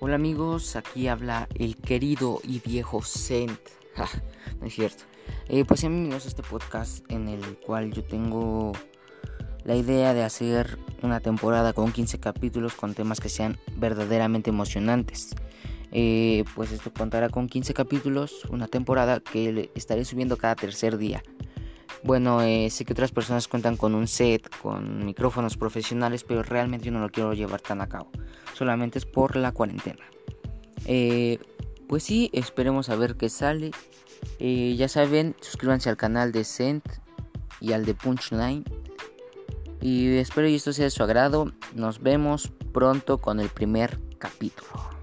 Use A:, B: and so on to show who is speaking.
A: Hola amigos, aquí habla el querido y viejo Sent. no es cierto. Eh, pues bienvenidos a este podcast en el cual yo tengo la idea de hacer una temporada con 15 capítulos con temas que sean verdaderamente emocionantes. Eh, pues esto contará con 15 capítulos, una temporada que estaré subiendo cada tercer día. Bueno, eh, sé que otras personas cuentan con un set, con micrófonos profesionales, pero realmente yo no lo quiero llevar tan a cabo. Solamente es por la cuarentena. Eh, pues sí, esperemos a ver qué sale. Eh, ya saben, suscríbanse al canal de Cent y al de Punchline. Y espero que esto sea de su agrado. Nos vemos pronto con el primer capítulo.